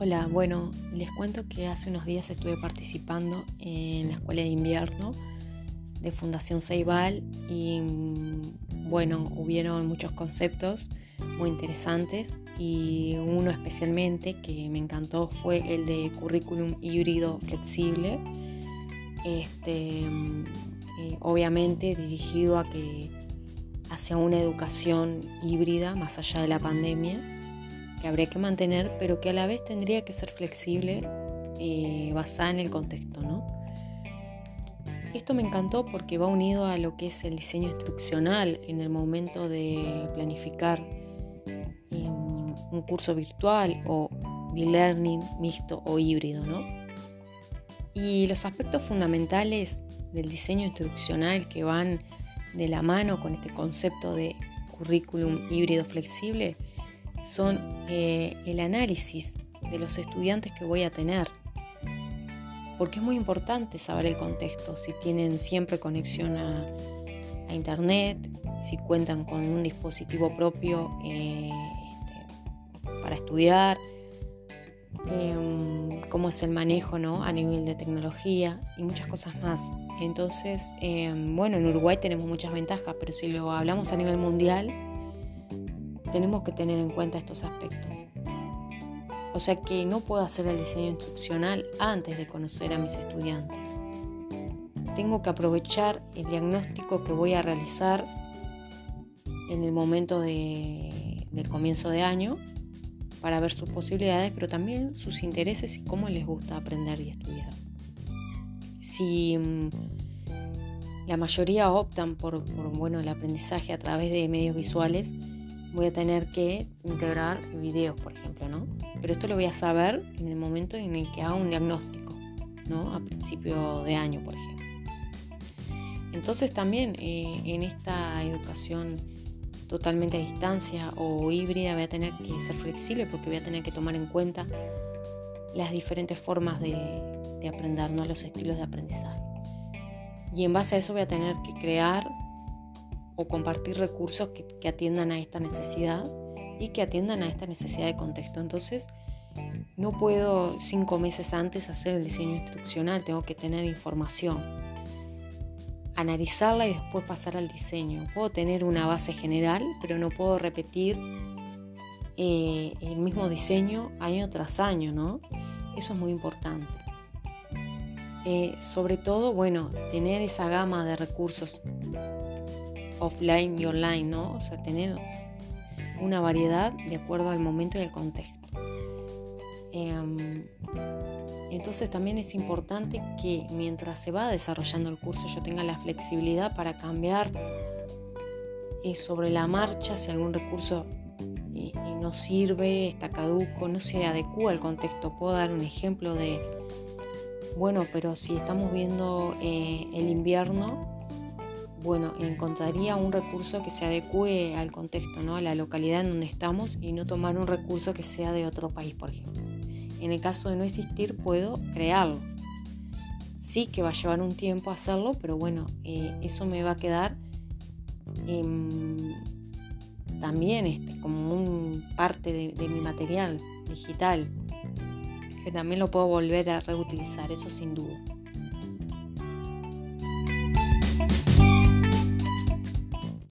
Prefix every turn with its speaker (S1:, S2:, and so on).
S1: Hola, bueno, les cuento que hace unos días estuve participando en la escuela de invierno de Fundación Ceibal y mm, bueno, hubieron muchos conceptos muy interesantes y uno especialmente que me encantó fue el de currículum híbrido flexible, este, mm, eh, obviamente dirigido a que hacia una educación híbrida más allá de la pandemia que habría que mantener, pero que a la vez tendría que ser flexible eh, basada en el contexto. ¿no? Esto me encantó porque va unido a lo que es el diseño instruccional en el momento de planificar em, un curso virtual o e-learning mixto o híbrido. ¿no? Y los aspectos fundamentales del diseño instruccional que van de la mano con este concepto de currículum híbrido flexible son eh, el análisis de los estudiantes que voy a tener. Porque es muy importante saber el contexto, si tienen siempre conexión a, internet, si cuentan con un dispositivo propio eh, este, para estudiar, em, cómo es el manejo ¿no? a nivel de tecnología y muchas cosas más. Entonces, em, bueno, en Uruguay tenemos muchas ventajas, pero si lo hablamos a nivel mundial, tenemos que tener en cuenta estos aspectos. O sea que no puedo hacer el diseño instruccional antes de conocer a mis estudiantes. Tengo que aprovechar el diagnóstico que voy a realizar en el momento del comienzo de año para ver sus posibilidades, pero también sus intereses y cómo les gusta aprender y estudiar. Si mm, la mayoría optan por, por bueno, el aprendizaje a través de medios visuales, voy a tener que integrar videos, por ejemplo, ¿no? Pero esto lo voy a saber en el momento en el que haga un diagnóstico, ¿no? A principio de año, por ejemplo. Entonces también eh, en esta educación totalmente a distancia o híbrida voy a tener que ser flexible porque voy a tener que tomar en cuenta las diferentes formas de, de aprender, ¿no? los estilos de aprendizaje. Y en base a eso voy a tener que crear o compartir recursos que, atiendan a esta necesidad y que atiendan a esta necesidad de contexto. Entonces, no puedo cinco meses antes hacer el diseño instruccional, tengo que tener información, analizarla y después pasar al diseño. Puedo tener una base general, pero no puedo repetir eh, el mismo diseño año tras año, ¿no? Eso es muy importante. Eh, sobre todo, bueno, tener esa gama de recursos offline y online, ¿no? O sea, tener una variedad de acuerdo al momento y al contexto. Em, entonces también es importante que mientras se va desarrollando el curso yo tenga la flexibilidad para cambiar eh, sobre la marcha si algún recurso eh, eh, no sirve, está caduco, no se adecua al contexto. Puedo dar un ejemplo de, bueno, pero si estamos viendo el invierno, bueno, encontraría un recurso que se adecue al contexto, ¿no? a la localidad en donde estamos y no tomar un recurso que sea de otro país, por ejemplo. En el caso de no existir, puedo crearlo. Sí que va a llevar un tiempo hacerlo, pero bueno, eh, eso me va a quedar también este, como un parte de mi material digital, que también lo puedo volver a reutilizar, eso sin duda.